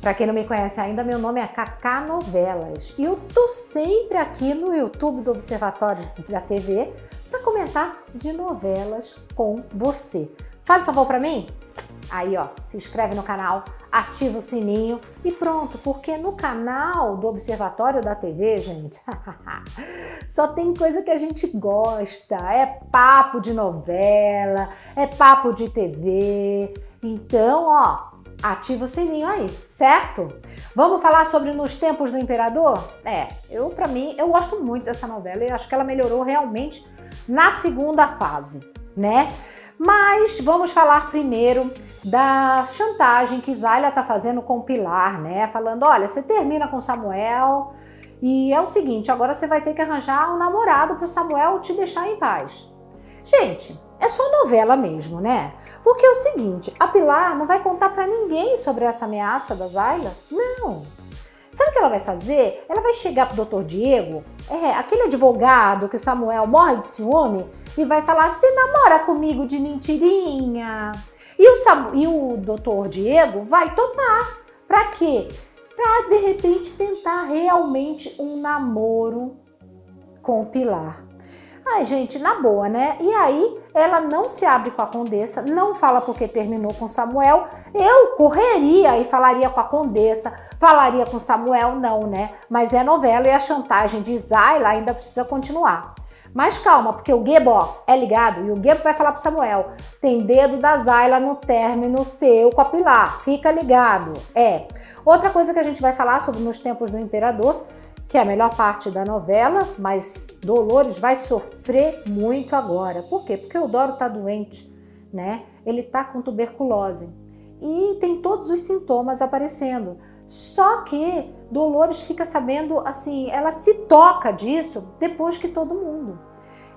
Para quem não me conhece ainda, meu nome é Cacá Novelas e eu tô sempre aqui no YouTube do Observatório da TV para comentar de novelas com você. Faz um favor para mim? Aí, ó, se inscreve no canal, ativa o sininho e pronto, porque no canal do Observatório da TV, gente, só tem coisa que a gente gosta. É papo de novela, é papo de TV. Então, ó, ativa o sininho aí, certo? Vamos falar sobre Nos Tempos do Imperador? É, eu para mim, eu gosto muito dessa novela e acho que ela melhorou realmente na segunda fase, né? Mas vamos falar primeiro da chantagem que Zayla tá fazendo com Pilar, né? Falando, olha, você termina com Samuel e é o seguinte, agora você vai ter que arranjar um namorado pro Samuel te deixar em paz. Gente, é só novela mesmo, né? Porque é o seguinte, a Pilar não vai contar para ninguém sobre essa ameaça da Zayla? Não. Sabe o que ela vai fazer? Ela vai chegar pro doutor Diego, é, aquele advogado que o Samuel morre de ciúme, e vai falar: você namora comigo de mentirinha? E o, e o doutor Diego vai topar. Pra quê? Pra de repente tentar realmente um namoro com o Pilar. Ai, gente, na boa, né? E aí ela não se abre com a condessa, não fala porque terminou com Samuel. Eu correria e falaria com a condessa, falaria com Samuel, não, né? Mas é novela e a chantagem de Zayla ainda precisa continuar. Mas calma, porque o Gebo é ligado e o Gebo vai falar pro Samuel: tem dedo da Zayla no término seu com a Pilar, fica ligado. É. Outra coisa que a gente vai falar sobre nos tempos do imperador que é a melhor parte da novela, mas Dolores vai sofrer muito agora. Por quê? Porque o Doro tá doente, né? Ele tá com tuberculose e tem todos os sintomas aparecendo. Só que Dolores fica sabendo, assim, ela se toca disso depois que todo mundo.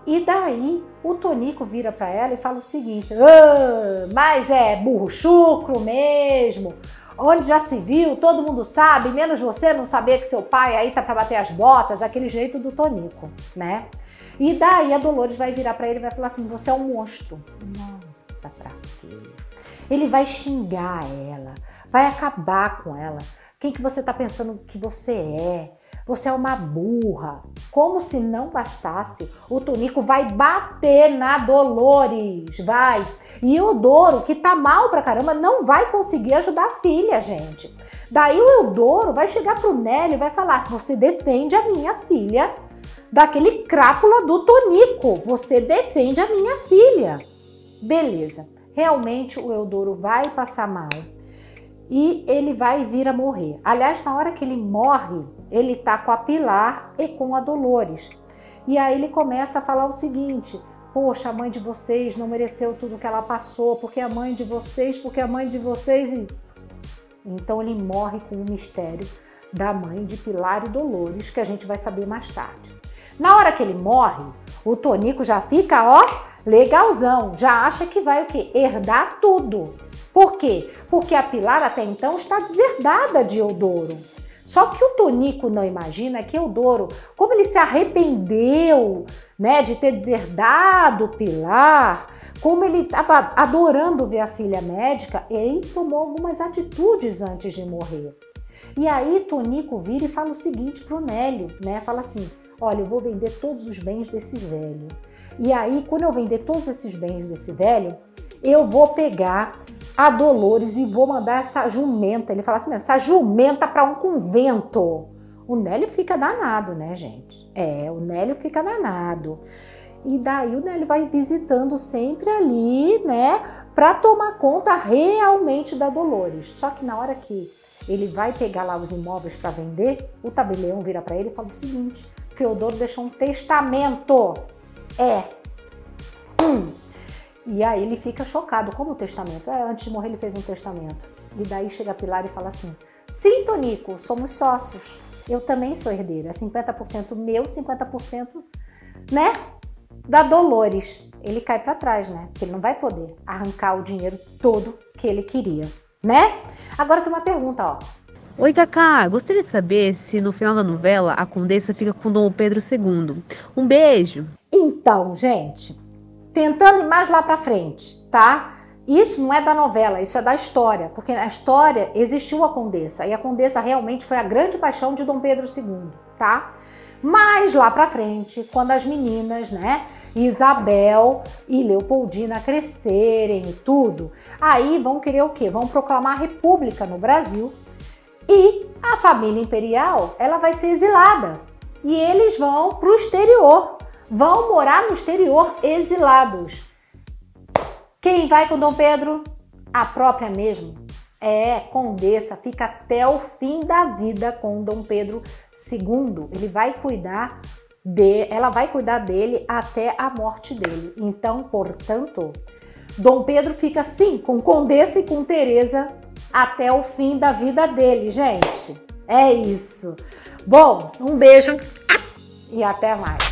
E daí o Tonico vira para ela e fala o seguinte: ah, mas é burro chucro mesmo onde já se viu, todo mundo sabe, menos você não saber que seu pai aí tá para bater as botas, aquele jeito do Tonico, né? E daí a Dolores vai virar para ele e vai falar assim: "Você é um monstro". Nossa, pra quê? Ele vai xingar ela, vai acabar com ela. Quem que você tá pensando que você é? Você é uma burra. Como se não bastasse, o Tonico vai bater na Dolores, vai. E o Eudoro, que tá mal pra caramba, não vai conseguir ajudar a filha, gente. Daí o Eudoro vai chegar pro Nélio e vai falar: Você defende a minha filha daquele crápula do Tonico. Você defende a minha filha. Beleza. Realmente o Eudoro vai passar mal e ele vai vir a morrer. Aliás, na hora que ele morre, ele tá com a Pilar e com a Dolores. E aí ele começa a falar o seguinte: Poxa, a mãe de vocês não mereceu tudo que ela passou, porque a mãe de vocês, porque a mãe de vocês. Então ele morre com o mistério da mãe de Pilar e Dolores, que a gente vai saber mais tarde. Na hora que ele morre, o Tonico já fica, ó, legalzão, já acha que vai o quê? Herdar tudo. Por quê? Porque a Pilar até então está deserdada de Eudoro. Só que o Tonico não imagina que Eudoro, como ele se arrependeu né, de ter deserdado Pilar, como ele estava adorando ver a filha médica, ele tomou algumas atitudes antes de morrer. E aí Tonico vira e fala o seguinte para o Nélio, né? Fala assim: olha, eu vou vender todos os bens desse velho. E aí, quando eu vender todos esses bens desse velho, eu vou pegar a Dolores e vou mandar essa jumenta. Ele fala assim mesmo, essa jumenta para um convento. O Nélio fica danado, né, gente? É, o Nélio fica danado. E daí o Nélio vai visitando sempre ali, né, para tomar conta realmente da Dolores. Só que na hora que ele vai pegar lá os imóveis para vender, o tabelião vira para ele e fala o seguinte: Teodoro deixou um testamento. É. Hum, e aí ele fica chocado, como o testamento? É, antes de morrer ele fez um testamento. E daí chega a Pilar e fala assim: Sim, Tonico, somos sócios. Eu também sou herdeira. 50% meu, 50%, né? Da Dolores. Ele cai para trás, né? Porque ele não vai poder arrancar o dinheiro todo que ele queria, né? Agora tem uma pergunta, ó. Oi, Cacá. Gostaria de saber se no final da novela a Condessa fica com Dom Pedro II. Um beijo. Então, gente, tentando ir mais lá para frente, tá? Isso não é da novela, isso é da história, porque na história existiu a Condessa e a Condessa realmente foi a grande paixão de Dom Pedro II, tá? Mas lá pra frente, quando as meninas, né, Isabel e Leopoldina crescerem e tudo, aí vão querer o quê? Vão proclamar a república no Brasil e a família imperial, ela vai ser exilada. E eles vão pro exterior, vão morar no exterior exilados. Quem vai com Dom Pedro? A própria mesmo. É, condessa, fica até o fim da vida com Dom Pedro II. Ele vai cuidar de, ela vai cuidar dele até a morte dele. Então, portanto, Dom Pedro fica assim com Condessa e com Teresa até o fim da vida dele, gente. É isso. Bom, um beijo e até mais.